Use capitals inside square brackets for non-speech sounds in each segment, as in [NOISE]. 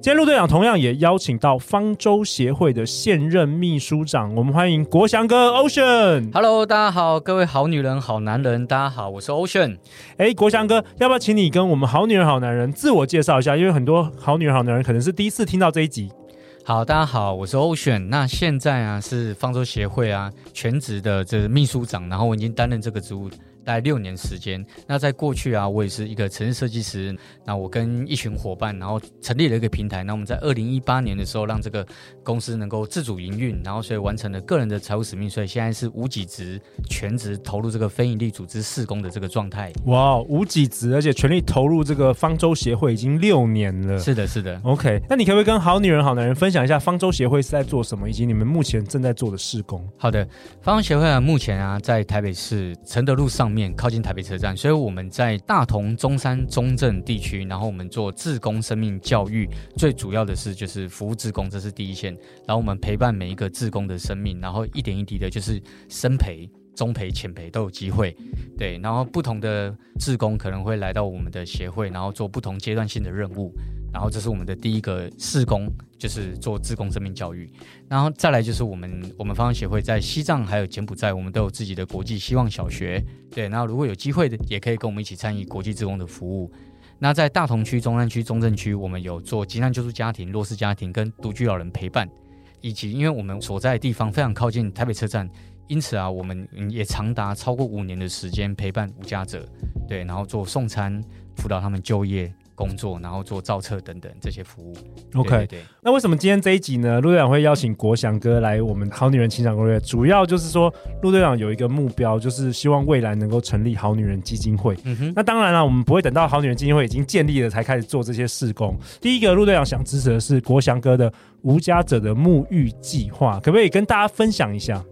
今天陆队长同样也邀请到方舟协会的现任秘书长，我们欢迎国祥哥 Ocean。Hello，大家好，各位好女人、好男人，大家好，我是 Ocean。哎，国祥哥，要不要请你跟我们好女人、好男人自我介绍一下？因为很多好女人、好男人可能是第一次听到这一集。好，大家好，我是 Ocean。那现在啊是方舟协会啊全职的这个秘书长，然后我已经担任这个职务。大概六年时间，那在过去啊，我也是一个城市设计师。那我跟一群伙伴，然后成立了一个平台。那我们在二零一八年的时候，让这个公司能够自主营运，然后所以完成了个人的财务使命。所以现在是无几职，全职投入这个非营利组织事工的这个状态。哇，无几职，而且全力投入这个方舟协会已经六年了。是的，是的。OK，那你可不可以跟好女人、好男人分享一下方舟协会是在做什么，以及你们目前正在做的事工？好的，方舟协会啊，目前啊在台北市承德路上面。靠近台北车站，所以我们在大同、中山、中正地区，然后我们做志工生命教育，最主要的是就是服务志工，这是第一线。然后我们陪伴每一个志工的生命，然后一点一滴的，就是深陪、中陪、浅陪都有机会。对，然后不同的志工可能会来到我们的协会，然后做不同阶段性的任务。然后这是我们的第一个事工，就是做志工生命教育。然后再来就是我们我们方协会在西藏还有柬埔寨，我们都有自己的国际希望小学。对，然后如果有机会的，也可以跟我们一起参与国际志工的服务。那在大同区、中山区、中正区，我们有做急难救助家庭、弱势家庭跟独居老人陪伴，以及因为我们所在的地方非常靠近台北车站，因此啊，我们也长达超过五年的时间陪伴无家者，对，然后做送餐、辅导他们就业。工作，然后做造册等等这些服务。OK，对，对，对，那为什么今天这一集呢？陆队长会邀请国祥哥来我们好女人情场攻略，主要就是说，陆队长有一个目标，就是希望未来能够成立好女人基金会。嗯哼，那当然了，我们不会等到好女人基金会已经建立了才开始做这些事工。第一个，陆队长想支持的是国祥哥的无家者的沐浴计划，可不可以跟大家分享一下？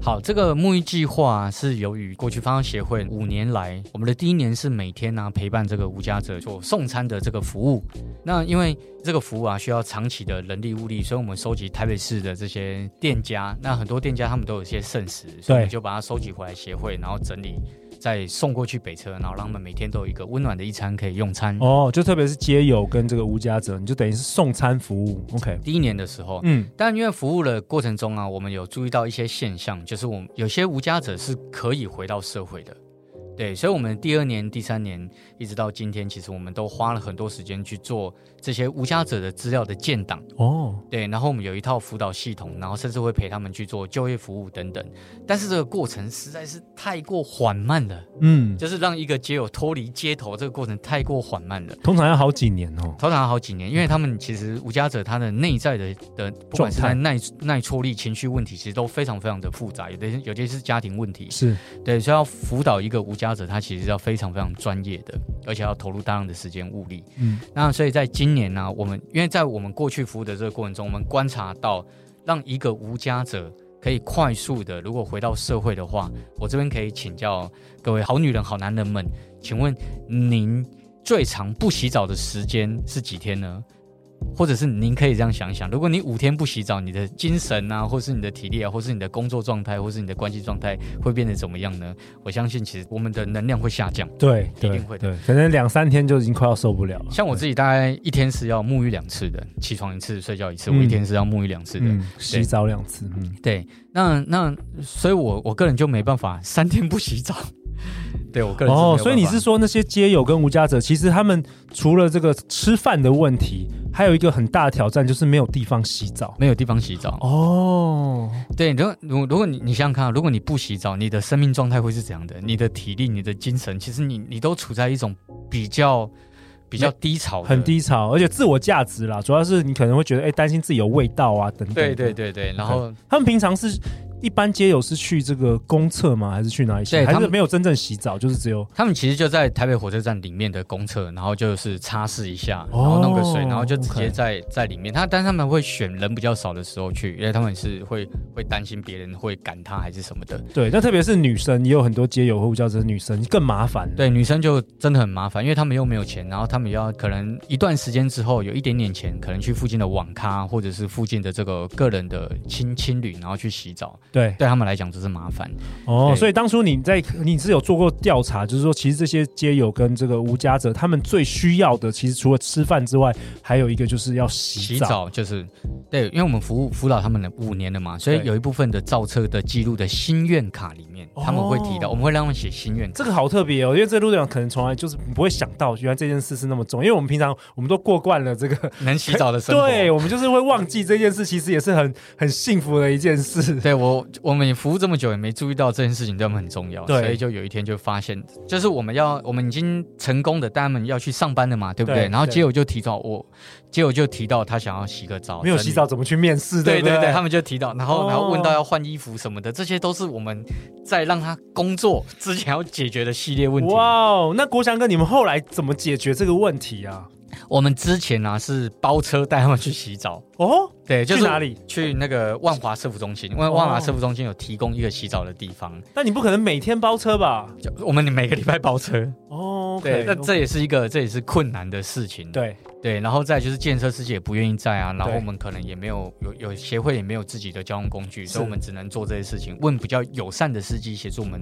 好，这个沐浴计划是由于过去方舟协会五年来，我们的第一年是每天呢、啊、陪伴这个无家者做送餐的这个服务。那因为这个服务啊需要长期的人力物力，所以我们收集台北市的这些店家，那很多店家他们都有一些剩食，所以我们就把它收集回来协会，然后整理。再送过去北车，然后让他们每天都有一个温暖的一餐可以用餐。哦，就特别是街友跟这个无家者，你就等于是送餐服务。OK，第一年的时候，嗯，但因为服务的过程中啊，我们有注意到一些现象，就是我们有些无家者是可以回到社会的。对，所以，我们第二年、第三年一直到今天，其实我们都花了很多时间去做这些无家者的资料的建档。哦，对，然后我们有一套辅导系统，然后甚至会陪他们去做就业服务等等。但是这个过程实在是太过缓慢了。嗯，就是让一个街友脱离街头这个过程太过缓慢了。通常要好几年哦，通常要好几年，因为他们其实无家者他的内在的的，不管是在耐耐挫力、情绪问题，其实都非常非常的复杂。有的有些是家庭问题，是对，所以要辅导一个无家。者他其实要非常非常专业的，而且要投入大量的时间物力。嗯，那所以在今今年呢、我们因为在我们过去服务的这个过程中，我们观察到，让一个无家者可以快速的，如果回到社会的话，我这边可以请教各位好女人、好男人们，请问您最长不洗澡的时间是几天呢？或者是您可以这样想一想，如果你五天不洗澡，你的精神啊，或是你的体力啊，或是你的工作状态，或是你的关系状态，会变得怎么样呢？我相信，其实我们的能量会下降。对，一定会的。对，可能两三天就已经快要受不了了。像我自己，大概一天是要沐浴两次的，起床一次，睡觉一次。嗯、我一天是要沐浴两次的，嗯、洗澡两次。嗯，对。那那，所以我我个人就没办法三天不洗澡。[LAUGHS] 对我个人哦，所以你是说那些街友跟无家者，其实他们除了这个吃饭的问题，还有一个很大的挑战，就是没有地方洗澡，没有地方洗澡。哦，对，如果如如果你你想想看，如果你不洗澡，你的生命状态会是怎样的？你的体力、你的精神，其实你你都处在一种比较比较低潮，很低潮，而且自我价值啦，主要是你可能会觉得，哎，担心自己有味道啊等等。对对对对，然后他们平常是。一般街友是去这个公厕吗？还是去哪里洗？对，还是没有真正洗澡，就是只有他们其实就在台北火车站里面的公厕，然后就是擦拭一下，然后弄个水，然后就直接在、在里面。他但是他们会选人比较少的时候去，因为他们是会会担心别人会赶他还是什么的。对，那特别是女生，也有很多街友会叫这女生更麻烦。对，女生就真的很麻烦，因为他们又没有钱，然后他们要可能一段时间之后有一点点钱，可能去附近的网咖或者是附近的这个个人的青青旅，然后去洗澡。对，对他们来讲只是麻烦。哦，所以当初你在你是有做过调查，就是说其实这些街友跟这个无家者，他们最需要的，其实除了吃饭之外，还有一个就是要洗澡。洗澡就是对，因为我们服务辅导他们的五年了嘛，所以有一部分的造车的记录的心愿卡里面，他们会提到，我们会让他们写心愿。这个好特别哦，因为这个路队长可能从来就是不会想到，原来这件事是那么重，因为我们平常我们都过惯了这个能洗澡的生活，[LAUGHS] 对，我们就是会忘记这件事，其实也是很很幸福的一件事。对我，我们也服务这么久，也没注意到这件事情对我们很重要，所以就有一天就发现，就是我们要，我们已经成功的带他们要去上班了嘛，对不对？对，然后结友就提到我，结友就提到他想要洗个澡，没有洗澡怎么去面试？对对对，他们就提到，然后然后问到要换衣服什么的，这些都是我们在让他工作之前要解决的系列问题。哇哦，那国祥哥，你们后来怎么解决这个问题啊？我们之前呢、啊、是包车带他们去洗澡哦，对，就是去哪里？去那个万华社服中心，因为万华社服中心有提供一个洗澡的地方。但你不可能每天包车吧？就我们每个礼拜包车哦对，那这也是一个这也是困难的事情。对对，然后再就是建设司机也不愿意在啊，然后我们可能也没有有有协会也没有自己的交通工具，所以我们只能做这些事情，问比较友善的司机协助我们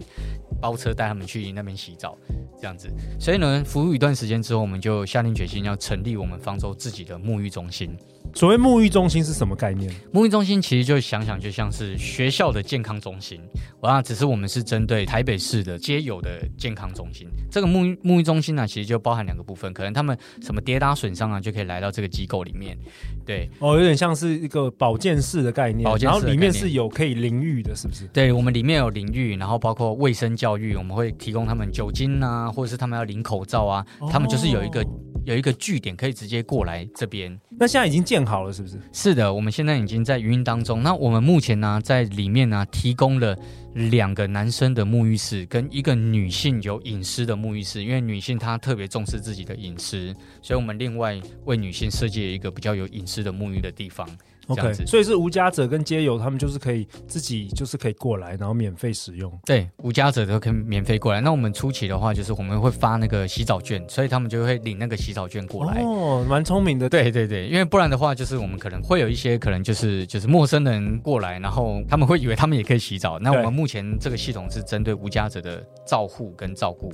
包车带他们去那边洗澡。这样子，所以呢，服务一段时间之后，我们就下定决心要成立我们方舟自己的沐浴中心。所谓沐浴中心是什么概念？沐浴中心其实就想想就像是学校的健康中心，啊，只是我们是针对台北市的皆有的健康中心。这个沐浴沐浴中心呢，其实就包含两个部分，可能他们什么跌打损伤啊，就可以来到这个机构里面。对，哦，有点像是一个保健室的概念，保健室，然后里面是有可以淋浴的，是不是？对，我们里面有淋浴，然后包括卫生教育，我们会提供他们酒精啊，或者是他们要领口罩啊，哦、他们就是有一个。有一个据点可以直接过来这边，那现在已经建好了，是不是？是的，我们现在已经在营运当中。那我们目前呢，在里面呢，提供了两个男生的沐浴室，跟一个女性有隐私的沐浴室。因为女性她特别重视自己的隐私，所以我们另外为女性设计了一个比较有隐私的沐浴的地方。OK，所以是无家者跟街友，他们就是可以自己就是可以过来，然后免费使用。对，无家者都可以免费过来。那我们初期的话，就是我们会发那个洗澡券，所以他们就会领那个洗澡券过来。哦，蛮聪明的。对对对，因为不然的话，就是我们可能会有一些可能就是就是陌生人过来，然后他们会以为他们也可以洗澡。那我们目前这个系统是针对无家者的照护跟照顾。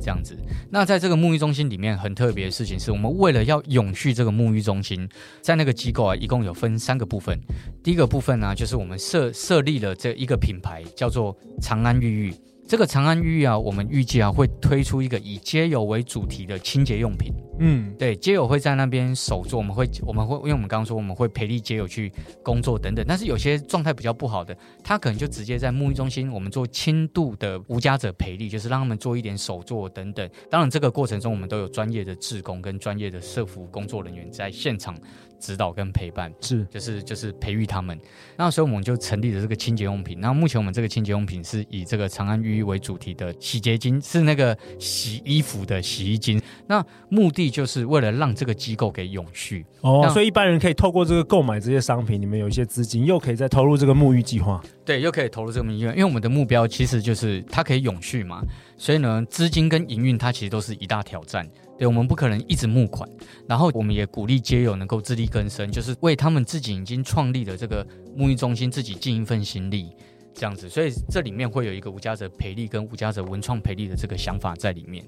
这样子，那在这个沐浴中心里面很特别的事情是，我们为了要永续这个沐浴中心，在那个机构啊，一共有分三个部分。第一个部分呢、就是我们设设立了这一个品牌，叫做长安浴浴。这个长安浴浴啊，我们预计啊会推出一个以街游为主题的清洁用品。嗯，对，街友会在那边手做，我们会我们会，因为我们刚刚说我们会陪力街友去工作等等，但是有些状态比较不好的，他可能就直接在沐浴中心，我们做轻度的无家者陪力，就是让他们做一点手作等等。当然，这个过程中我们都有专业的志工跟专业的社服工作人员在现场指导跟陪伴，是就是就是培育他们。那所以我们就成立了这个清洁用品。那目前我们这个清洁用品是以这个长安浴衣为主题的洗洁精，是那个洗衣服的洗衣精。那目的就是为了让这个机构给永续哦，所以一般人可以透过这个购买这些商品，你们有一些资金，又可以再投入这个沐浴计划。对，又可以投入这个沐浴，因为我们的目标其实就是它可以永续嘛，所以呢，资金跟营运它其实都是一大挑战。对，我们不可能一直募款，然后我们也鼓励街友能够自力更生，就是为他们自己已经创立的这个沐浴中心自己尽一份心力，这样子。所以这里面会有一个无家者培力跟无家者文创培力的这个想法在里面。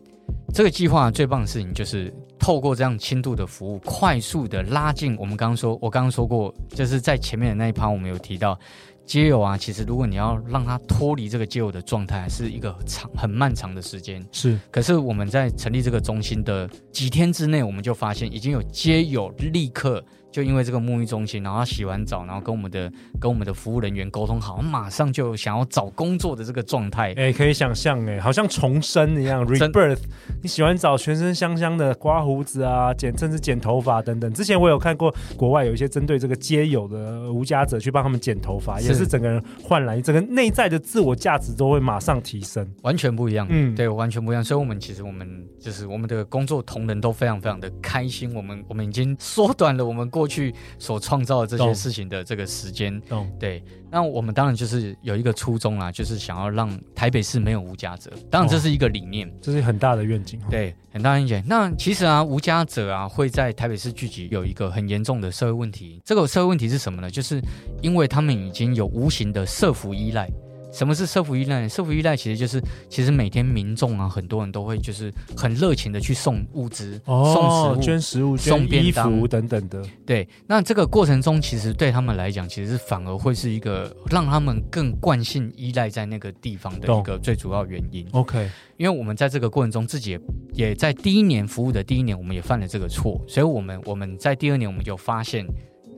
这个计划最棒的事情就是透过这样轻度的服务，快速的拉近我们刚刚说，我刚刚说过，就是在前面的那一趴我们有提到。街友啊，其实如果你要让他脱离这个街友的状态，是一个长很漫长的时间。是，可是我们在成立这个中心的几天之内，我们就发现已经有街友立刻就因为这个沐浴中心，然后他洗完澡，然后跟我们的跟我们的服务人员沟通好，马上就想要找工作的这个状态。哎、欸，可以想象，哎，好像重生一样，rebirth。你洗完澡，全身香香的，刮胡子啊，剪甚至剪头发等等。之前我有看过国外有一些针对这个街友的无家者去帮他们剪头发，也是整个人焕然，整个内在的自我价值都会马上提升，完全不一样。嗯，对，完全不一样。所以，我们其实我们就是我们的工作同仁都非常非常的开心。我们我们已经缩短了我们过去所创造的这些事情的这个时间，对，那我们当然就是有一个初衷啦，就是想要让台北市没有无家者。当然这是一个理念，这是很大的愿景。对，很大的愿景。那其实啊，无家者啊会在台北市聚集，有一个很严重的社会问题。这个社会问题是什么呢？就是因为他们已经有无形的社服依赖。什么是社福依赖？社福依赖其实就是，其实每天民众啊，很多人都会就是很热情的去送物资、哦、送食物、捐食物、送衣服等等的。对，那这个过程中，其实对他们来讲，其实反而会是一个让他们更惯性依赖在那个地方的一个最主要原因。OK，因为我们在这个过程中，自己也也在第一年服务的第一年，我们也犯了这个错，所以我们我们在第二年，我们就发现。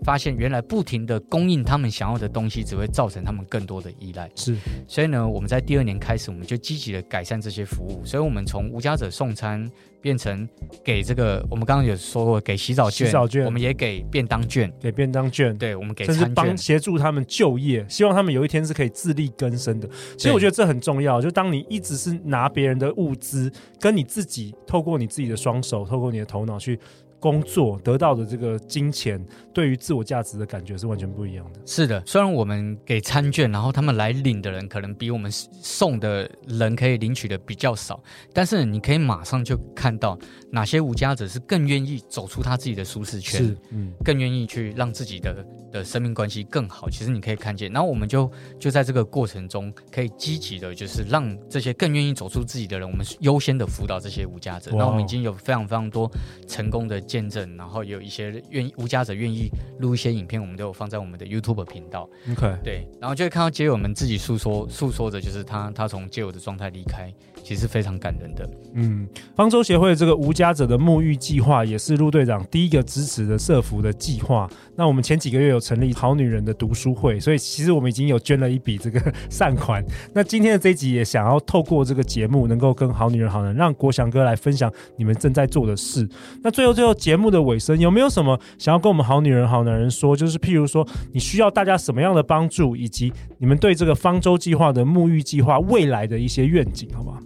发现原来不停的供应他们想要的东西，只会造成他们更多的依赖。是，所以呢，我们在第二年开始，我们就积极的改善这些服务。所以，我们从无家者送餐变成给这个，我们刚刚有说过，给洗澡券，洗澡券，我们也给便当券，给便当券。对，我们给帮协助他们就业，希望他们有一天是可以自力更生的。其实我觉得这很重要。就当你一直是拿别人的物资，跟你自己透过你自己的双手，透过你的头脑去。工作得到的这个金钱，对于自我价值的感觉是完全不一样的。是的，虽然我们给餐券，然后他们来领的人可能比我们送的人可以领取的比较少，但是你可以马上就看到哪些无家者是更愿意走出他自己的舒适圈，是，嗯，更愿意去让自己的的生命关系更好。其实你可以看见，然后我们就就在这个过程中，可以积极的，就是让这些更愿意走出自己的人，我们优先的辅导这些无家者。那我们已经有非常非常多成功的。见证，然后有一些愿意无家者愿意录一些影片，我们都有放在我们的 YouTube 频道。OK，对，然后就会看到街友们自己诉说诉说着，就是他他从街友的状态离开，其实非常感人的。嗯，方舟协会这个无家者的沐浴计划，也是陆队长第一个支持的社服的计划。那我们前几个月有成立好女人的读书会，所以其实我们已经有捐了一笔这个 [LAUGHS] 善款。那今天的这一集也想要透过这个节目，能够跟好女人好男人，让国祥哥来分享你们正在做的事。那最后最后。节目的尾声，有没有什么想要跟我们好女人好男人说？就是譬如说，你需要大家什么样的帮助，以及你们对这个方舟计划的沐浴计划未来的一些愿景，好吗？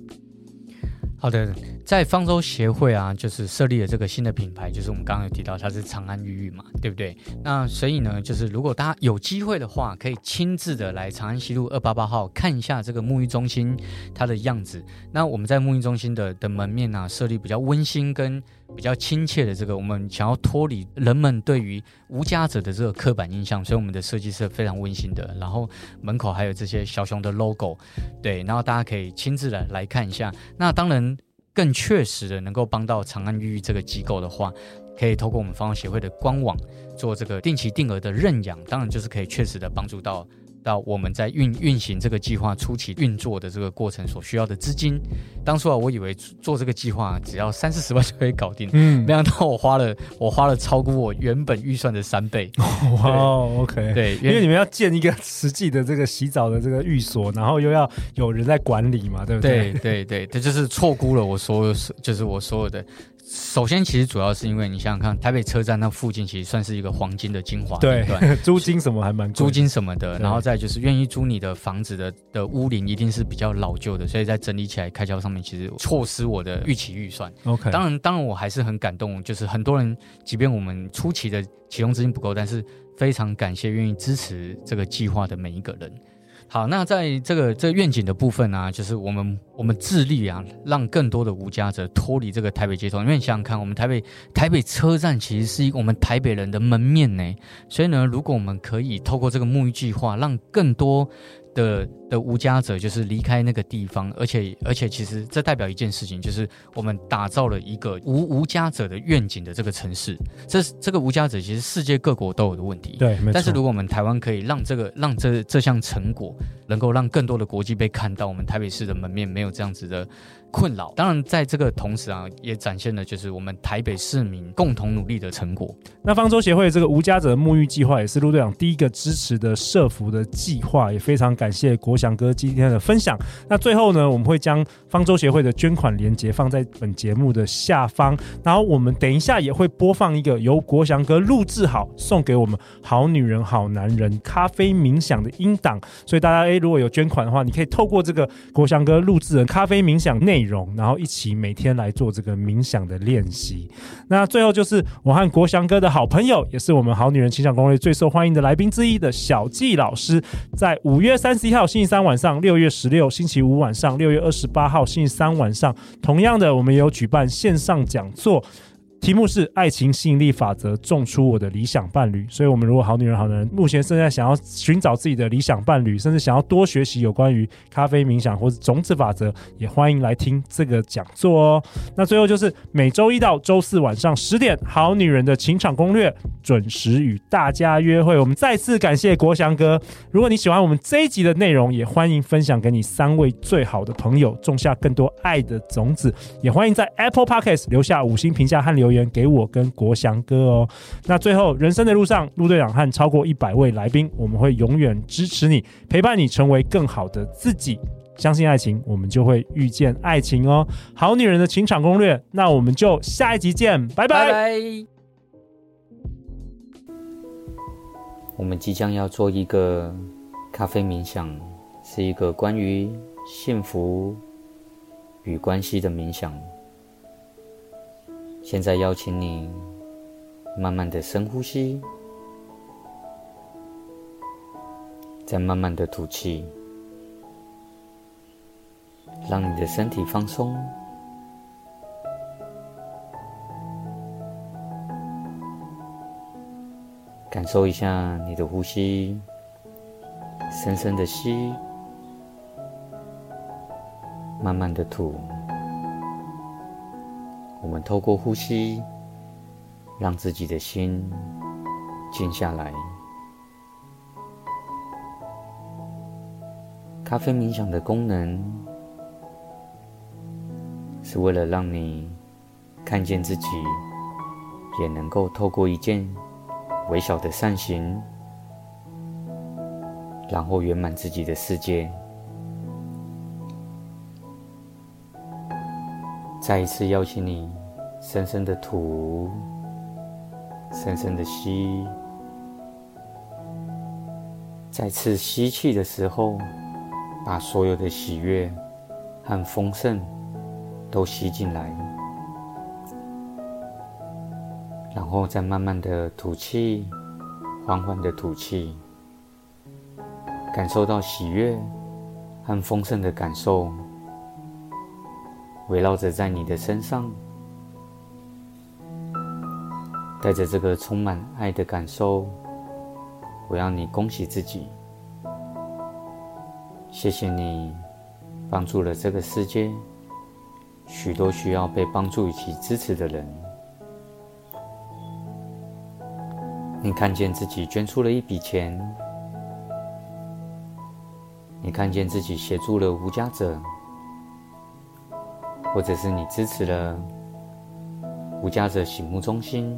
好的，在方舟协会啊，就是设立了这个新的品牌，就是我们刚刚有提到它是长安浴浴嘛，对不对？那所以呢，就是如果大家有机会的话，可以亲自的来长安西路二八八号看一下这个沐浴中心它的样子。那我们在沐浴中心的的门面呢，设立比较温馨跟比较亲切的这个，我们想要脱离人们对于无家者的这个刻板印象，所以我们的设计是非常温馨的。然后门口还有这些小熊的 logo，对，然后大家可以亲自来来看一下。那当然。更确实的能够帮到长安浴浴这个机构的话，可以透过我们方协会的官网做这个定期定额的认养，当然就是可以确实的帮助到。到我们在运运行这个计划初期运作的这个过程所需要的资金，当初啊，我以为做这个计划只要三四十万就可以搞定，嗯，没想到我花了我花了超过我原本预算的三倍。哇，OK，对，因为你们要建一个实际的这个洗澡的这个寓所，然后又要有人在管理嘛，对不对？对对对，这就是错估了我所有，就是我所有的。首先，其实主要是因为你想想看，台北车站那附近其实算是一个黄金的精华地段，对，[LAUGHS] 租金什么还蛮贵，租金什么的，然后再就是愿意租你的房子的的屋龄一定是比较老旧的，所以在整理起来开销上面其实错失我的预期预算。OK，当然，当然我还是很感动，就是很多人，即便我们初期的启动资金不够，但是非常感谢愿意支持这个计划的每一个人。好，那在这个这个愿景的部分呢、就是我们我们致力啊，让更多的无家者脱离这个台北街头。因为想想看，我们台北台北车站其实是一个我们台北人的门面呢，所以呢，如果我们可以透过这个沐浴计划，让更多。的的无家者就是离开那个地方，而且而且其实这代表一件事情，就是我们打造了一个无无家者的愿景的这个城市。这这个无家者其实世界各国都有的问题，对。但是如果我们台湾可以让这个让这这项成果能够让更多的国际被看到，我们台北市的门面没有这样子的。困扰。当然，在这个同时啊，也展现了就是我们台北市民共同努力的成果。那方舟协会这个无家者沐浴计划也是陆队长第一个支持的社服的计划，也非常感谢国祥哥今天的分享。那最后呢，我们会将方舟协会的捐款链接放在本节目的下方，然后我们等一下也会播放一个由国祥哥录制好送给我们好女人好男人咖啡冥想的音档，所以大家诶，如果有捐款的话，你可以透过这个国祥哥录制的咖啡冥想内容，然后一起每天来做这个冥想的练习。那最后就是我和国祥哥的好朋友，也是我们好女人情感攻略最受欢迎的来宾之一的小纪老师，在五月三十一号星期三晚上，六月十六星期五晚上，六月二十八号星期三晚上，同样的，我们也有举办线上讲座。题目是爱情吸引力法则，种出我的理想伴侣。所以，我们如果好女人、好男人，目前正在想要寻找自己的理想伴侣，甚至想要多学习有关于咖啡冥想或者种子法则，也欢迎来听这个讲座哦。那最后就是每周一到周四晚上十点，好女人的情场攻略准时与大家约会。我们再次感谢国祥哥。如果你喜欢我们这一集的内容，也欢迎分享给你三位最好的朋友，种下更多爱的种子。也欢迎在 Apple Podcast 留下五星评价和留言。给我跟国祥哥哦。那最后，人生的路上，陆队长和超过一百位来宾，我们会永远支持你，陪伴你成为更好的自己。相信爱情，我们就会遇见爱情哦。好女人的情场攻略，那我们就下一集见，拜拜。我们即将要做一个咖啡冥想，是一个关于幸福与关系的冥想。现在邀请你慢慢的深呼吸，再慢慢的吐气，让你的身体放松，感受一下你的呼吸，深深的吸，慢慢的吐。我们透过呼吸，让自己的心静下来。咖啡冥想的功能，是为了让你看见自己，也能够透过一件微小的善行，然后圆满自己的世界。再一次邀请你，深深的吐，深深的吸。再次吸气的时候，把所有的喜悦和丰盛都吸进来，然后再慢慢的吐气，缓缓的吐气，感受到喜悦和丰盛的感受。围绕着在你的身上，带着这个充满爱的感受，我要你恭喜自己，谢谢你帮助了这个世界许多需要被帮助以及支持的人。你看见自己捐出了一笔钱，你看见自己协助了无家者。或者是你支持了无家者醒目中心，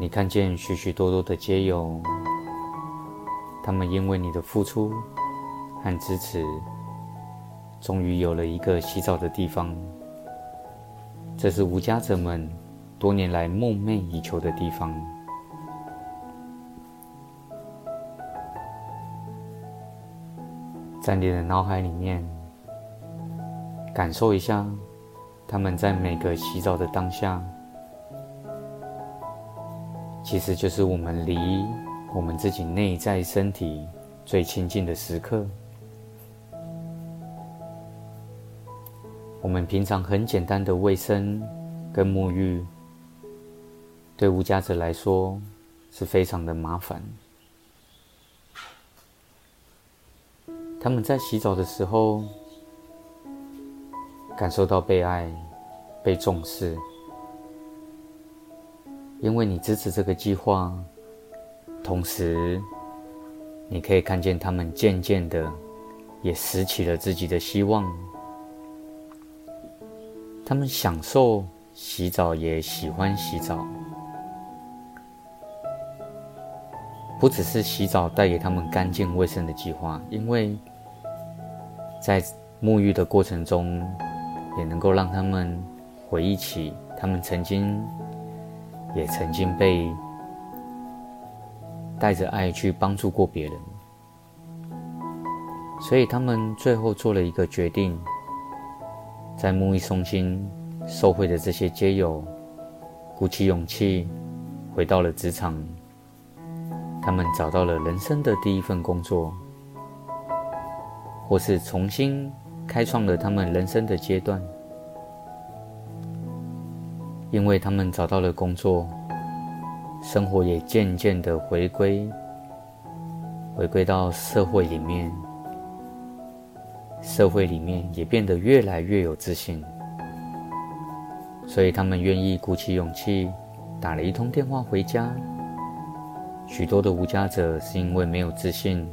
你看见许许多多的街友，他们因为你的付出和支持，终于有了一个洗澡的地方。这是无家者们多年来梦寐以求的地方。在你的脑海里面。感受一下，他们在每个洗澡的当下，其实就是我们离我们自己内在身体最亲近的时刻。我们平常很简单的卫生跟沐浴，对无家者来说是非常的麻烦。他们在洗澡的时候，感受到被爱、被重视，因为你支持这个计划，同时，你可以看见他们渐渐的也拾起了自己的希望他们享受洗澡，也喜欢洗澡。不只是洗澡带给他们干净卫生的计划，因为在沐浴的过程中，也能够让他们回忆起他们曾经，也曾经被带着爱去帮助过别人。所以他们最后做了一个决定，在木易松心受惠的这些街友，鼓起勇气回到了职场。他们找到了人生的第一份工作，或是重新开创了他们人生的阶段。因为他们找到了工作，生活也渐渐的回归，回归到社会里面，社会里面也变得越来越有自信。所以他们愿意鼓起勇气，打了一通电话回家。许多的无家者是因为没有自信，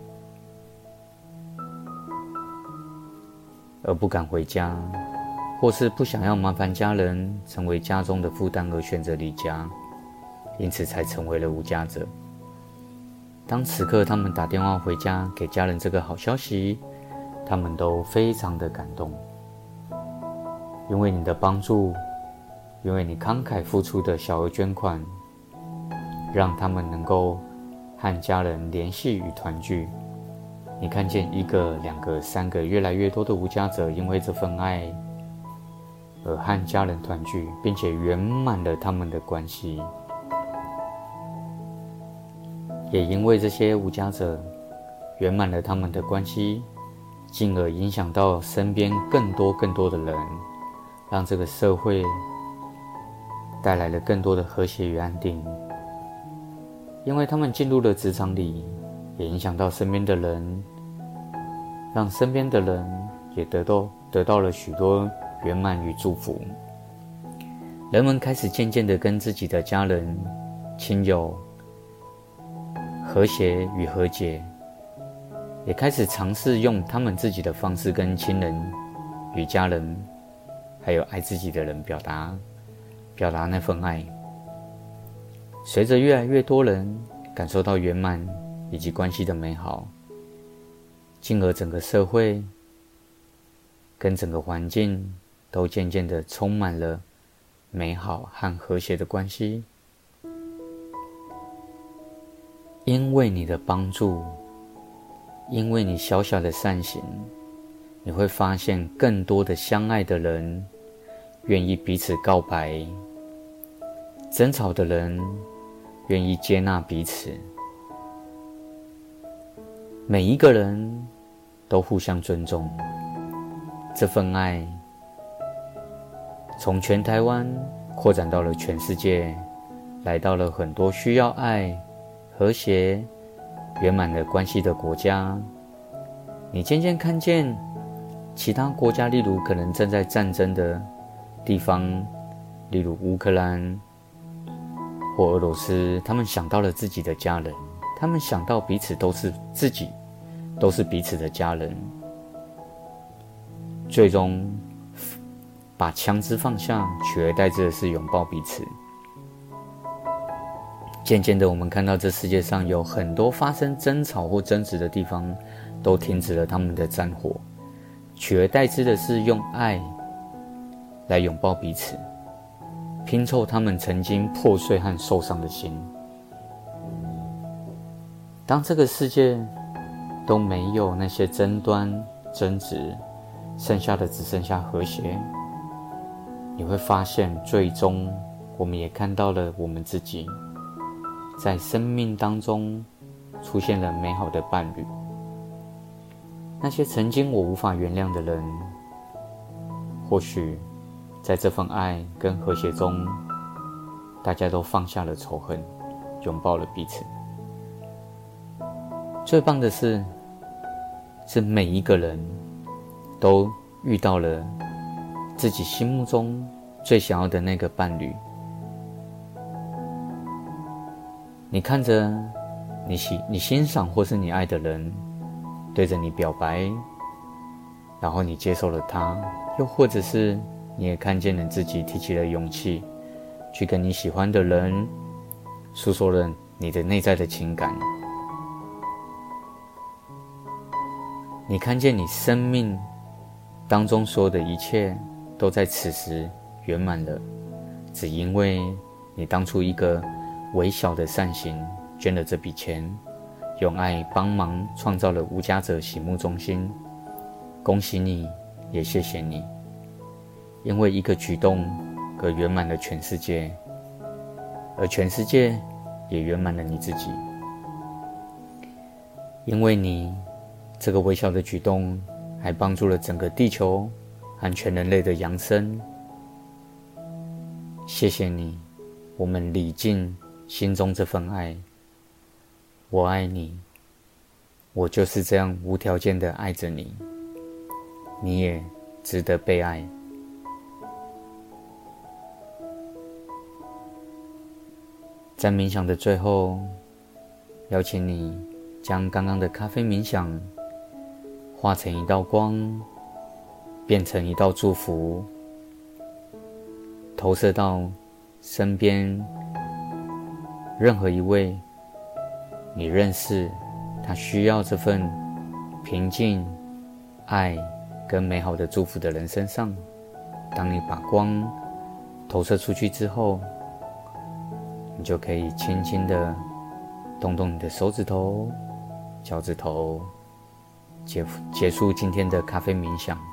而不敢回家，或是不想要麻烦家人，成为家中的负担而选择离家，因此才成为了无家者。当此刻他们打电话回家给家人这个好消息，他们都非常的感动，因为你的帮助，因为你慷慨付出的小额捐款。让他们能够和家人联系与团聚。你看见一个、两个、三个，越来越多的无家者，因为这份爱而和家人团聚，并且圆满了他们的关系。也因为这些无家者圆满了他们的关系，进而影响到身边更多更多的人，让这个社会带来了更多的和谐与安定。因为他们进入了职场里，也影响到身边的人，让身边的人也得到得到了许多圆满与祝福。人们开始渐渐的跟自己的家人、亲友和谐与和解，也开始尝试用他们自己的方式跟亲人与家人，还有爱自己的人表达，表达那份爱。随着越来越多人感受到圆满以及关系的美好，进而整个社会跟整个环境都渐渐的充满了美好和和谐的关系。因为你的帮助，因为你小小的善行，你会发现更多的相爱的人愿意彼此告白，争吵的人。愿意接纳彼此，每一个人都互相尊重。这份爱从全台湾扩展到了全世界，来到了很多需要爱、和谐、圆满的关系的国家。你渐渐看见其他国家，例如可能正在战争的地方，例如乌克兰。或俄罗斯，他们想到了自己的家人，他们想到彼此都是自己，都是彼此的家人，最终把枪支放下，取而代之的是拥抱彼此。渐渐的，我们看到这世界上有很多发生争吵或争执的地方，都停止了他们的战火，取而代之的是用爱来拥抱彼此。拼凑他们曾经破碎和受伤的心。当这个世界都没有那些争端、争执，剩下的只剩下和谐，你会发现，最终我们也看到了我们自己在生命当中出现了美好的伴侣。那些曾经我无法原谅的人，或许。在这份爱跟和谐中，大家都放下了仇恨，拥抱了彼此。最棒的是，是每一个人都遇到了自己心目中最想要的那个伴侣。你看着你喜、你欣赏或是你爱的人对着你表白，然后你接受了他，又或者是。你也看见了自己提起了勇气，去跟你喜欢的人诉说了你的内在的情感。你看见你生命当中所有的一切都在此时圆满了，只因为你当初一个微小的善行，捐了这笔钱，用爱帮忙创造了无家者洗沐中心。恭喜你，也谢谢你，因为一个举动可圆满了全世界，而全世界也圆满了你自己，因为你。这个微小的举动，还帮助了整个地球和全人类的扬升。谢谢你，我们礼敬心中这份爱。我爱你，我就是这样无条件的爱着你。你也值得被爱。在冥想的最后，邀请你将刚刚的咖啡冥想。化成一道光，变成一道祝福，投射到身边任何一位你认识，他需要这份平静、爱跟美好的祝福的人身上。当你把光投射出去之后，你就可以轻轻的动动你的手指头、脚趾头。结结束今天的咖啡冥想。